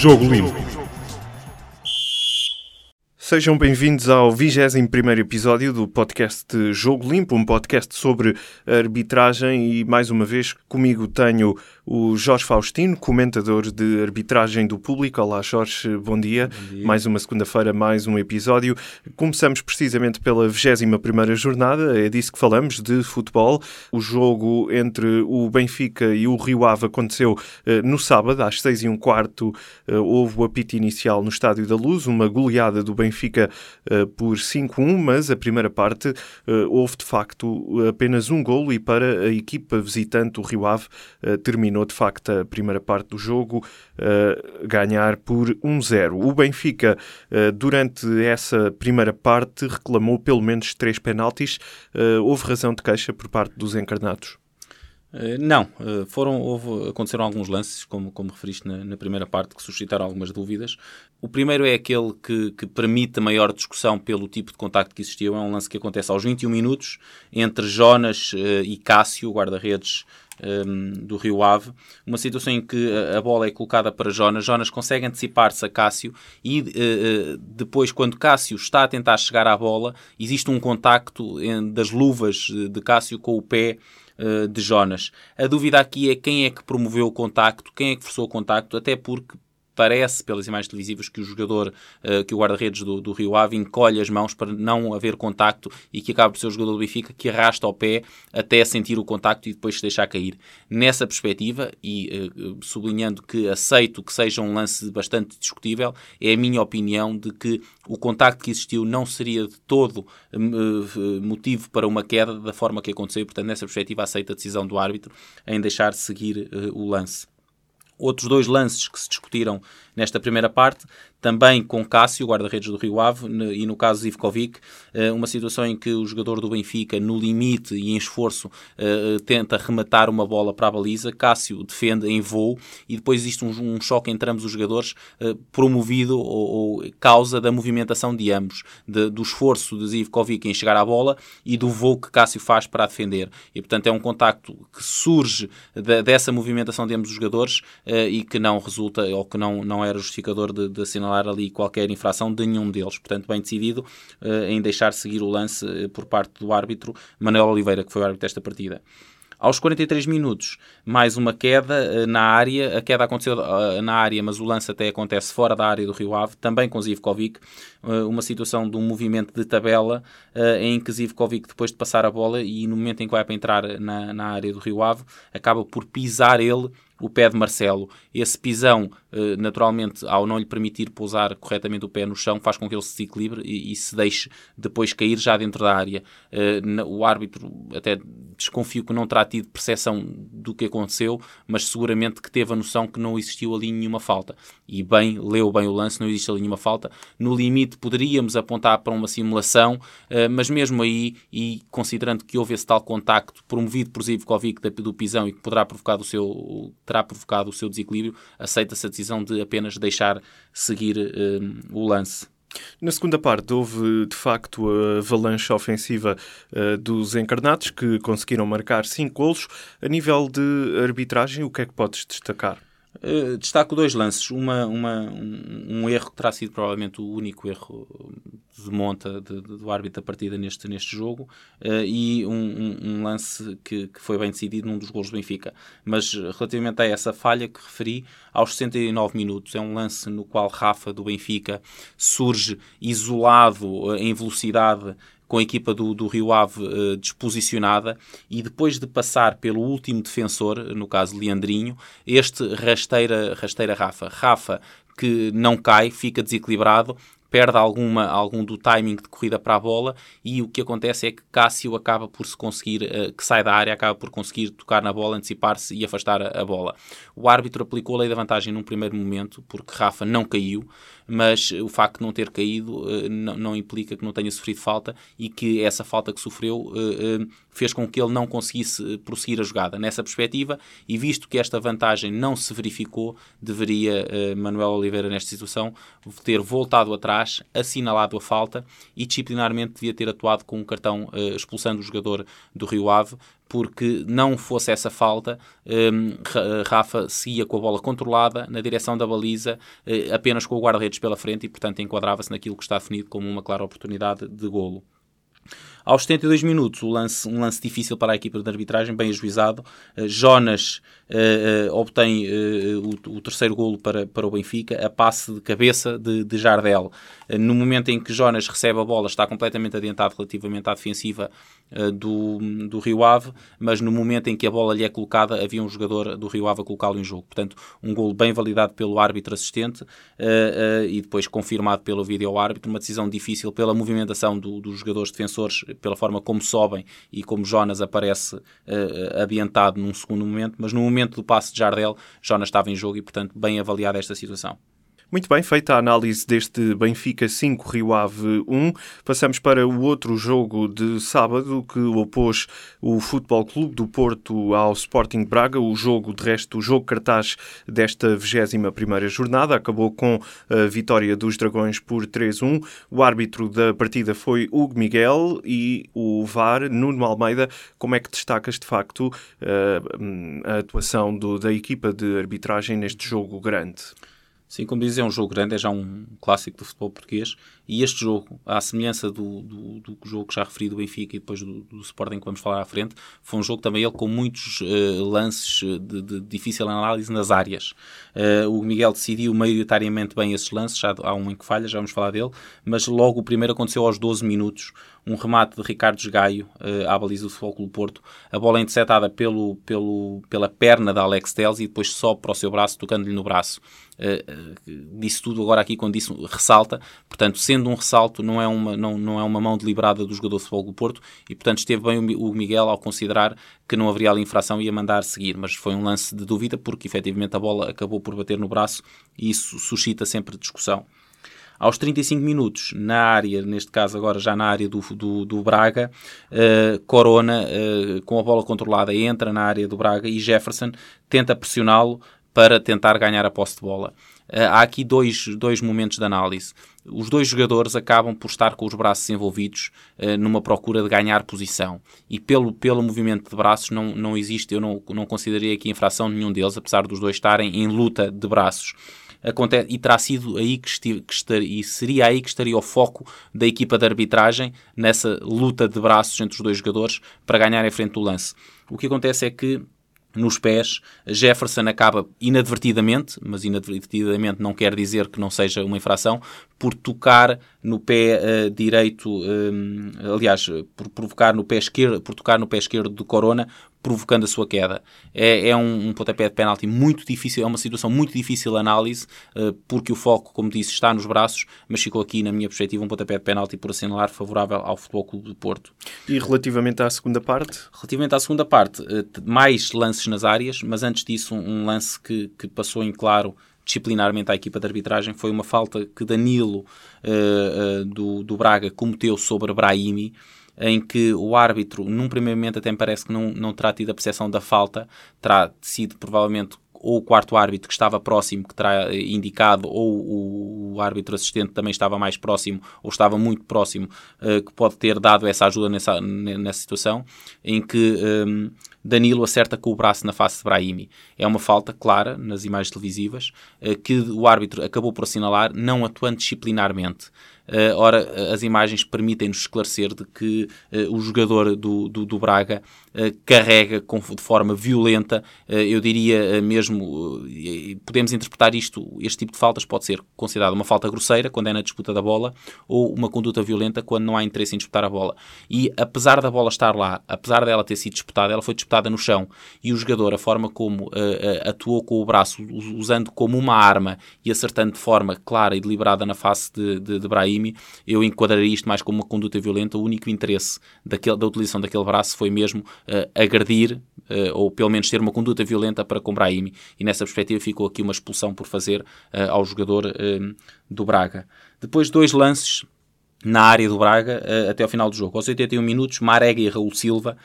Jogo Limpo. Sejam bem-vindos ao 21 episódio do podcast Jogo Limpo, um podcast sobre arbitragem e, mais uma vez, comigo tenho o Jorge Faustino, comentador de arbitragem do público. Olá, Jorge, bom dia. Bom dia. Mais uma segunda-feira, mais um episódio. Começamos precisamente pela 21 jornada, é disso que falamos, de futebol. O jogo entre o Benfica e o Rio Ave aconteceu uh, no sábado, às 6 e um quarto. Uh, houve o apito inicial no Estádio da Luz, uma goleada do Benfica uh, por 5-1, mas a primeira parte houve de facto apenas um golo e para a equipa visitante, o Rio Ave, terminou de facto a primeira parte do jogo ganhar por 1-0. O Benfica, durante essa primeira parte, reclamou pelo menos três penaltis. Houve razão de queixa por parte dos encarnados? Não, foram, houve, aconteceram alguns lances, como, como referiste na, na, primeira parte, que suscitaram algumas dúvidas. O primeiro é aquele que, que permite a maior discussão pelo tipo de contacto que existiu. É um lance que acontece aos 21 minutos entre Jonas e Cássio, guarda-redes um, do Rio Ave, uma situação em que a bola é colocada para Jonas, Jonas consegue antecipar-se a Cássio e uh, depois, quando Cássio está a tentar chegar à bola, existe um contacto das luvas de Cássio com o pé uh, de Jonas. A dúvida aqui é quem é que promoveu o contacto, quem é que forçou o contacto, até porque parece, pelas imagens televisivas, que o jogador, uh, que o guarda-redes do, do, Rio Ave encolhe as mãos para não haver contacto e que acaba por ser o jogador do Benfica que arrasta o pé até sentir o contacto e depois se deixar cair. Nessa perspectiva, e uh, sublinhando que aceito que seja um lance bastante discutível, é a minha opinião de que o contacto que existiu não seria de todo uh, motivo para uma queda da forma que aconteceu. Portanto, nessa perspectiva, aceito a decisão do árbitro em deixar seguir o lance. Outros dois lances que se discutiram nesta primeira parte também com Cássio, guarda-redes do Rio Ave, e no caso Zivkovic, eh, uma situação em que o jogador do Benfica, no limite e em esforço, eh, tenta rematar uma bola para a baliza, Cássio defende em voo e depois existe um, choque entre ambos os jogadores eh, promovido ou, causa da movimentação de ambos, do esforço de Zivkovic em chegar à bola e do voo que Cássio faz para a defender. E portanto é um contacto que surge de, dessa movimentação de ambos os jogadores e que não resulta ou que não, não era justificador de, de assinalar ali qualquer infração de nenhum deles. Portanto, bem decidido uh, em deixar seguir o lance uh, por parte do árbitro Manuel Oliveira, que foi o árbitro desta partida. Aos 43 minutos, mais uma queda uh, na área. A queda aconteceu na área, mas o lance até acontece fora da área do Rio Ave, também com Zivkovic. uma situação de um movimento de tabela em que Zivkovic, depois de passar a bola e no momento em que vai para entrar na, na área do Rio Ave, acaba por pisar ele o pé de Marcelo. Esse pisão, eh, naturalmente, ao não lhe permitir pousar corretamente o pé no chão, faz com que ele se desequilibre e, e se deixe depois cair já dentro da área. Eh, o árbitro, até desconfio que não terá tido percepção do que aconteceu, mas seguramente que teve a noção que não existiu ali nenhuma falta. E bem, leu bem o lance, não existe ali nenhuma falta. No limite, poderíamos apontar para uma simulação, eh, mas mesmo aí, e considerando que houve esse tal contacto promovido por Zivkovic do pisão e que poderá provocar o seu terá provocado o seu desequilíbrio, aceita-se a decisão de apenas deixar seguir uh, o lance. Na segunda parte, houve de facto a avalanche ofensiva uh, dos encarnados que conseguiram marcar cinco golos. A nível de arbitragem, o que é que podes destacar? Uh, destaco dois lances. Uma, uma, um, um, erro que terá sido provavelmente o único erro de monta de, de, do árbitro da partida neste, neste jogo uh, e um, um, um lance que, que, foi bem decidido num dos gols do Benfica. Mas relativamente a essa falha que referi, aos 69 minutos, é um lance no qual Rafa do Benfica surge isolado uh, em velocidade com a equipa do, do Rio Ave uh, disposicionada e depois de passar pelo último defensor, no caso Leandrinho, este rasteira, rasteira Rafa. Rafa que não cai, fica desequilibrado, perde alguma, algum do timing de corrida para a bola e o que acontece é que Cássio acaba por se conseguir, uh, que sai da área, acaba por conseguir tocar na bola, antecipar-se e afastar a, a, bola. O árbitro aplicou a lei da vantagem num primeiro momento, porque Rafa não caiu, mas o facto de não ter caído uh, não, não, implica que não tenha sofrido falta e que essa falta que sofreu uh, fez com que ele não conseguisse prosseguir a jogada. Nessa perspectiva, e visto que esta vantagem não se verificou, deveria Manuel Oliveira, nesta situação, ter voltado atrás assinalado a falta e disciplinarmente devia ter atuado com um cartão expulsando o jogador do Rio Ave porque não fosse essa falta, um, Rafa seguia com a bola controlada na direção da baliza, uh, apenas com o guarda-redes pela frente e, portanto, enquadrava-se naquilo que está definido como uma clara oportunidade de golo. Aos 72 minutos, lance, um lance difícil para a equipa de arbitragem, bem ajuizado. Uh, Jonas uh, uh, obtém o, o, terceiro golo para, para o Benfica, a passe de cabeça de, de Jardel. no momento em que Jonas recebe a bola, está completamente adiantado relativamente à defensiva do, do Rio Ave, mas no momento em que a bola lhe é colocada, havia um jogador do Rio Ave a colocá-lo em jogo. Portanto, um golo bem validado pelo árbitro assistente e depois confirmado pelo vídeo árbitro. Uma decisão difícil pela movimentação do, dos jogadores defensores pela forma como sobem e como Jonas aparece uh, adiantado num segundo momento, mas no momento do passe de Jardel, Jonas estava em jogo e, portanto, bem avaliada esta situação. Muito bem, feita a análise deste Benfica 5, Rio Ave 1, passamos para o outro jogo de sábado que opôs o Futebol Clube do Porto ao Sporting Braga. O jogo, de resto, o jogo cartaz desta 21ª jornada acabou com a vitória dos Dragões por 3-1. O árbitro da partida foi Hugo Miguel e o VAR, Nuno Almeida. Como é que destacas, de facto, a atuação do, da equipa de arbitragem neste jogo grande? Sim, como dizes, é um jogo grande, é já um clássico do futebol português. E este jogo, à semelhança do, do, do jogo que já referi do Benfica e depois do, do Sporting que vamos falar à frente, foi um jogo também ele com muitos uh, lances de, de, difícil análise nas áreas. Uh, o Miguel decidiu maioritariamente bem esses lances, já há um em que falha, já vamos falar dele, mas logo o primeiro aconteceu aos 12 minutos, um remate de Ricardo Gaio uh, à baliza do Futebol Clube Porto, a bola é interceptada pelo, pelo, pela perna da Alex Teles e depois sobe para o seu braço, tocando-lhe no braço. Uh, disse tudo agora aqui quando disse ressalta, portanto, sendo um ressalto, não é uma, não, não é uma mão deliberada do jogador de futebol do Porto e, portanto, esteve bem o Miguel ao considerar que não haveria ali infração e ia mandar seguir, mas foi um lance de dúvida porque, efetivamente, a bola acabou por bater no braço e isso suscita sempre discussão. Aos 35 minutos, na área, neste caso agora já na área do, do, do Braga, uh, Corona, uh, com a bola controlada, entra na área do Braga e Jefferson tenta pressioná-lo para tentar ganhar a posse de bola. Uh, há aqui dois, dois momentos de análise. Os dois jogadores acabam por estar com os braços envolvidos uh, numa procura de ganhar posição. E pelo, pelo movimento de braços não, não existe, eu não, não consideraria aqui infração nenhum deles, apesar dos dois estarem em luta de braços acontece, e terá sido aí que, estive, que estar, e seria aí que estaria o foco da equipa de arbitragem nessa luta de braços entre os dois jogadores para ganhar em frente do lance. O que acontece é que nos pés, Jefferson acaba inadvertidamente, mas inadvertidamente não quer dizer que não seja uma infração, por tocar no pé uh, direito, um, aliás, por provocar no pé esquerdo, por tocar no pé esquerdo de Corona, provocando a sua queda. É, é um, um pontapé de penalti muito difícil, é uma situação muito difícil de análise, uh, porque o foco, como disse, está nos braços, mas ficou aqui, na minha perspectiva, um pontapé de penalti por assinalar favorável ao Futebol Clube de Porto. E relativamente à segunda parte? Relativamente à segunda parte, uh, mais lances nas áreas, mas antes disso, um, um lance que, que passou em claro disciplinarmente à equipa de arbitragem foi uma falta que Danilo uh, do, do Braga cometeu sobre Brahimi em que o árbitro, num primeiro momento, até me parece que não, não terá tido a percepção da falta, terá sido provavelmente ou o quarto árbitro que estava próximo que terá indicado, ou o, árbitro assistente também estava mais próximo, ou estava muito próximo, uh, que pode ter dado essa ajuda nessa, nessa situação, em que um, ehm, Danilo acerta com o braço na face de Brahimi. É uma falta clara nas imagens televisivas, uh, que o árbitro acabou por assinalar, não atuando disciplinarmente. Uh, ora, as imagens permitem-nos esclarecer de que uh, o jogador do, do, do Braga carrega com, de forma violenta, eu diria mesmo, podemos interpretar isto, este tipo de faltas pode ser considerado uma falta grosseira quando é na disputa da bola ou uma conduta violenta quando não há interesse em disputar a bola. E apesar da bola estar lá, apesar dela ter sido disputada, ela foi disputada no chão e o jogador, a forma como atuou com o braço, usando como uma arma e acertando de forma clara e deliberada na face de, de, de Brahim, Brahimi, eu enquadraria isto mais como uma conduta violenta. O único interesse daquele, da utilização daquele braço foi mesmo uh, agredir, uh, ou pelo menos ter uma conduta violenta para com Brahimi. E nessa perspectiva ficou aqui uma expulsão por fazer uh, ao jogador do Braga. Depois, dois lances na área do Braga até ao final do jogo. Aos 81 minutos, Marega e Raul Silva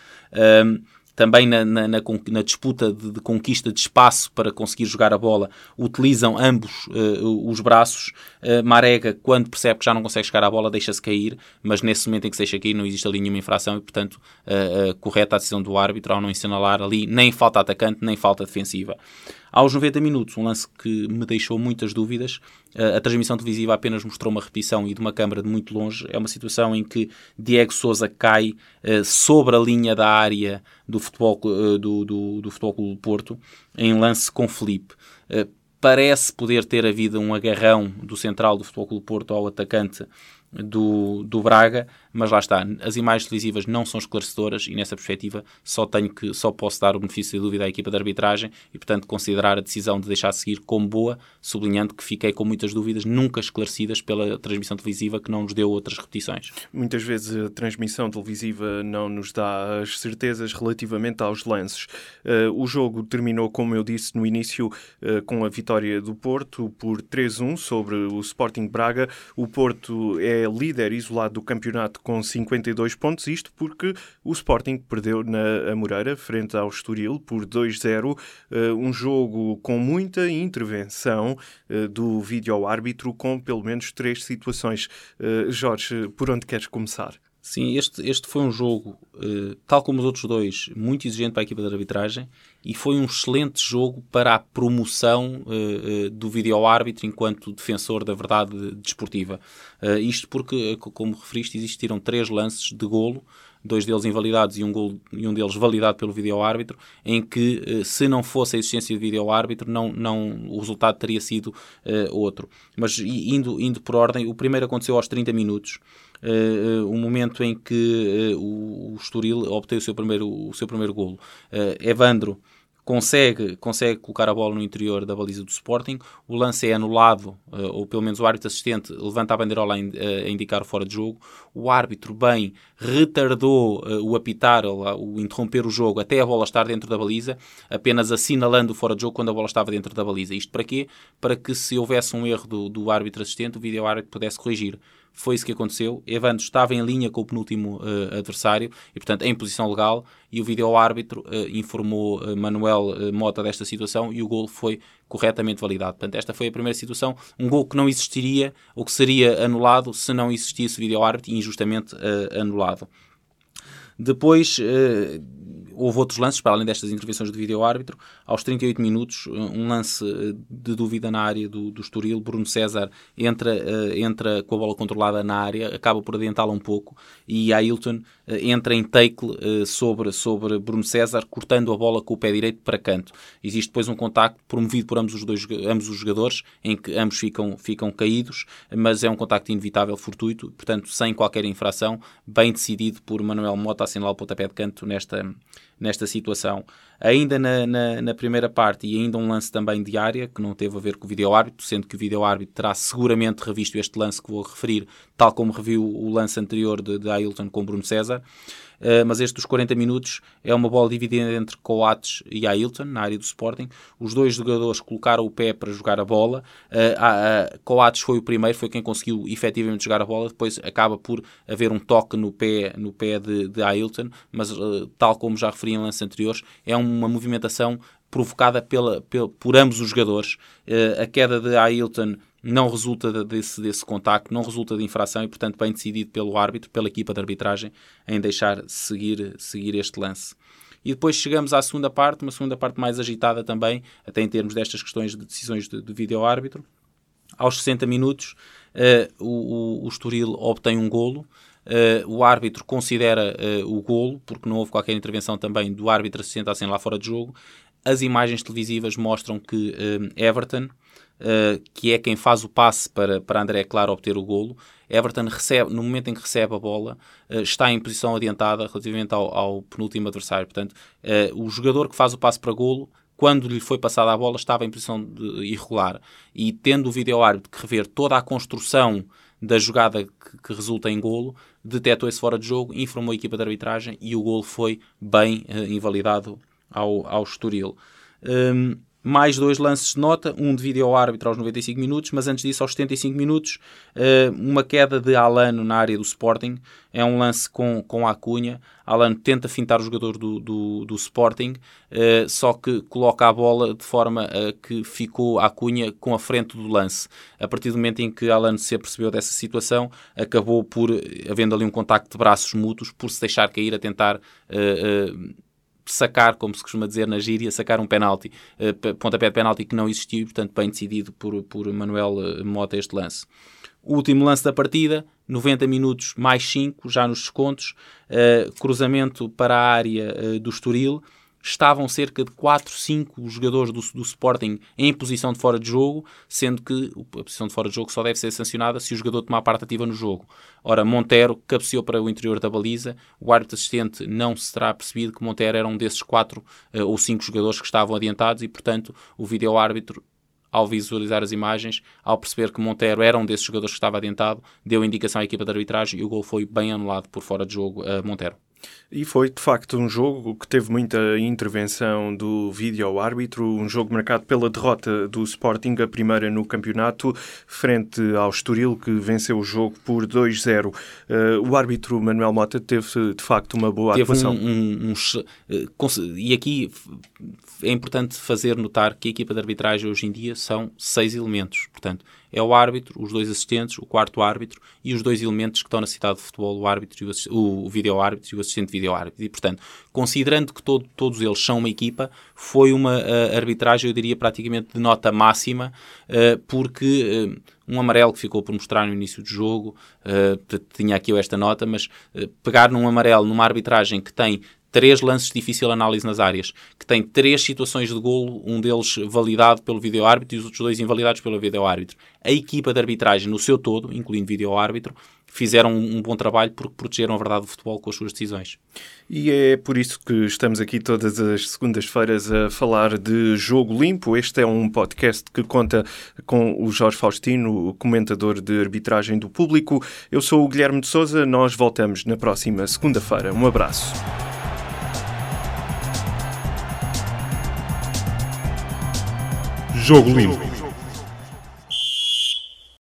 também na, na, na, na disputa de, de, conquista de espaço para conseguir jogar a bola, utilizam ambos uh, os braços. Uh, Marega, quando percebe que já não consegue chegar à bola, deixa-se cair, mas nesse momento em que se deixa cair não existe ali nenhuma infração e, portanto, uh, correta a decisão do árbitro ao não assinalar ali nem falta atacante, nem falta defensiva. Aos 90 minutos, um lance que me deixou muitas dúvidas, a transmissão televisiva apenas mostrou uma repetição e de uma câmara de muito longe. É uma situação em que Diego Souza cai sobre a linha da área do futebol, do, do, do futebol Clube do Porto, em lance com Felipe. Parece poder ter havido um agarrão do central do Futebol Clube Porto ao atacante do, do Braga, mas lá está, as imagens televisivas não são esclarecedoras e nessa perspectiva só tenho que só posso dar o benefício da dúvida à equipa de arbitragem e portanto considerar a decisão de deixar seguir como boa, sublinhando que fiquei com muitas dúvidas nunca esclarecidas pela transmissão televisiva que não nos deu outras repetições. Muitas vezes a transmissão televisiva não nos dá as certezas relativamente aos lances. Uh, o jogo terminou, como eu disse no início, uh, com a vitória do Porto por 3-1 sobre o Sporting Braga. O Porto é líder isolado do campeonato com 52 pontos, isto porque o Sporting perdeu na Amoreira frente ao Estoril por 2-0, eh, um jogo com muita intervenção eh, do vídeo-árbitro com pelo menos três situações. Eh, Jorge, por onde queres começar? Sim, este, este foi um jogo, uh, tal como os outros dois, muito exigente para a equipa de arbitragem e foi um excelente jogo para a promoção uh, uh, do vídeo-árbitro enquanto defensor da verdade desportiva. isto porque, como referiste, existiram três lances de golo, dois deles invalidados e um, golo, e um deles validado pelo vídeo-árbitro, em que, se não fosse a existência do vídeo-árbitro, não, não, o resultado teria sido outro. Mas indo, indo por ordem, o primeiro aconteceu aos 30 minutos uh, o momento em que uh, o, o Estoril obteve o seu primeiro, o seu primeiro golo. Uh, Evandro consegue, consegue colocar a bola no interior da baliza do Sporting, o lance é anulado, ou pelo menos o árbitro assistente levanta a bandeirola a, indicar o fora de jogo, o árbitro bem retardou o apitar, o interromper o jogo até a bola estar dentro da baliza, apenas assinalando o fora de jogo quando a bola estava dentro da baliza. Isto para quê? Para que se houvesse um erro do, do árbitro assistente, o vídeo árbitro pudesse corrigir. Foi isso que aconteceu. Evandro estava em linha com o penúltimo uh, adversário e, portanto, em posição legal. E o vídeo-árbitro uh, informou uh, Manuel Mota desta situação e o gol foi corretamente validado. Portanto, esta foi a primeira situação. Um gol que não existiria ou que seria anulado se não existisse vídeo-árbitro e injustamente anulado. Depois, houve outros lances, para além destas intervenções do vídeo-árbitro. Aos 38 minutos, um lance eh, de dúvida na área do, do Estoril. Bruno César entra, uh, entra com a bola controlada na área, acaba por adiantá-la um pouco e Ailton uh, entra em tackle sobre, sobre Bruno César, cortando a bola com o pé direito para canto. Existe depois um contacto promovido por ambos os, dois, ambos os jogadores, em que ambos ficam, ficam caídos, mas é um contacto inevitável, fortuito, portanto, sem qualquer infração, bem decidido por Manuel Mota assinalar o pontapé de canto nesta, nesta situação. Ainda na, na, na, primeira parte, e ainda um lance também de área, que não teve a ver com o vídeo-árbitro, sendo que o vídeo-árbitro terá seguramente revisto este lance que vou referir, tal como reviu o lance anterior de, de Ailton com Bruno César. Uh, mas este dos 40 minutos é uma bola dividida entre Coates e Ailton, na área do Sporting. Os dois jogadores colocaram o pé para jogar a bola. Uh, Coates foi o primeiro, foi quem conseguiu efetivamente jogar a bola. Depois acaba por haver um toque no pé, no pé de, de Ailton, mas uh, tal como já referi em lances anteriores, é uma movimentação provocada pela, pela, por ambos os jogadores. a queda de Ailton não resulta desse, desse contacto, não resulta de infração e, portanto, bem decidido pelo árbitro, pela equipa de arbitragem, em deixar seguir, seguir este lance. E depois chegamos à segunda parte, uma segunda parte mais agitada também, até em termos destas questões de decisões de, de vídeo-árbitro. Aos 60 minutos, uh, o, o, Estoril obtém um golo, Uh, o árbitro considera uh, o golo, porque não houve qualquer intervenção também do árbitro assistente assim lá fora de jogo. As imagens televisivas mostram que uh, Everton, uh, que é quem faz o passe para, para André Claro obter o golo. Everton recebe, no momento em que recebe a bola, uh, está em posição adiantada relativamente ao, ao penúltimo adversário. Portanto, uh, o jogador que faz o passe para golo quando lhe foi passada a bola, estava em posição irregular. E tendo o vídeo-árbitro que rever toda a construção da jogada que, que, resulta em golo, detectou esse fora de jogo, informou a equipa de arbitragem e o golo foi bem invalidado ao, ao Estoril. Um, mais dois lances de nota, um de vídeo árbitro aos 95 minutos, mas antes disso, aos 75 minutos, eh, uma queda de Alano na área do Sporting. É um lance com, com a Cunha. Alano tenta fintar o jogador do, do, do Sporting, eh, só que coloca a bola de forma a que ficou a Cunha com a frente do lance. A partir do momento em que Alano se apercebeu dessa situação, acabou por, havendo ali um contacto de braços mútuos, por se deixar cair a tentar. Uh, uh, sacar, como se costuma dizer na gíria, sacar um penalti, uh, pontapé de penalti que não existiu portanto, bem decidido por, por Manuel uh, Mota este lance. O último lance da partida, 90 minutos mais 5, já nos descontos, uh, cruzamento para a área uh, do Estoril, estavam cerca de 4, 5 jogadores do, do, Sporting em posição de fora de jogo, sendo que a posição de fora de jogo só deve ser sancionada se o jogador tomar parte ativa no jogo. Ora, Montero cabeceou para o interior da baliza, o árbitro assistente não se terá percebido que Montero era um desses 4 uh, ou 5 jogadores que estavam adiantados e, portanto, o vídeo-árbitro ao visualizar as imagens, ao perceber que Montero era um desses jogadores que estava adiantado, deu indicação à equipa de arbitragem e o gol foi bem anulado por fora de jogo a Montero. E foi de facto um jogo que teve muita intervenção do vídeo-árbitro, um jogo marcado pela derrota do Sporting, a primeira no campeonato, frente ao Estoril, que venceu o jogo por 2-0. Uh, eh, o árbitro Manuel Mota teve de facto uma boa teve atuação. Um, um, um, e aqui é importante fazer notar que a equipa de arbitragem hoje em dia são seis elementos. Portanto, é o árbitro, os dois assistentes, o quarto árbitro e os dois elementos que estão na cidade de futebol, o árbitro, o, o vídeo-árbitro e o assistente vídeo-árbitro. E, portanto, considerando que todo, todos eles são uma equipa, foi uma uh, arbitragem, eu diria, praticamente de nota máxima, uh, porque... Uh, um amarelo que ficou por mostrar no início do jogo, uh, tinha aqui esta nota, mas pegar num amarelo numa arbitragem que tem três lances de difícil análise nas áreas, que tem três situações de golo, um deles validado pelo vídeo-árbitro e os outros dois invalidados pelo vídeo-árbitro. A equipa de arbitragem no seu todo, incluindo vídeo-árbitro, fizeram um, bom trabalho porque protegeram a verdade do futebol com as suas decisões. E é por isso que estamos aqui todas as segundas-feiras a falar de Jogo Limpo. Este é um podcast que conta com o Jorge Faustino, comentador de arbitragem do público. Eu sou o Guilherme de Souza, nós voltamos na próxima segunda-feira. Um abraço. Jogo Limpo.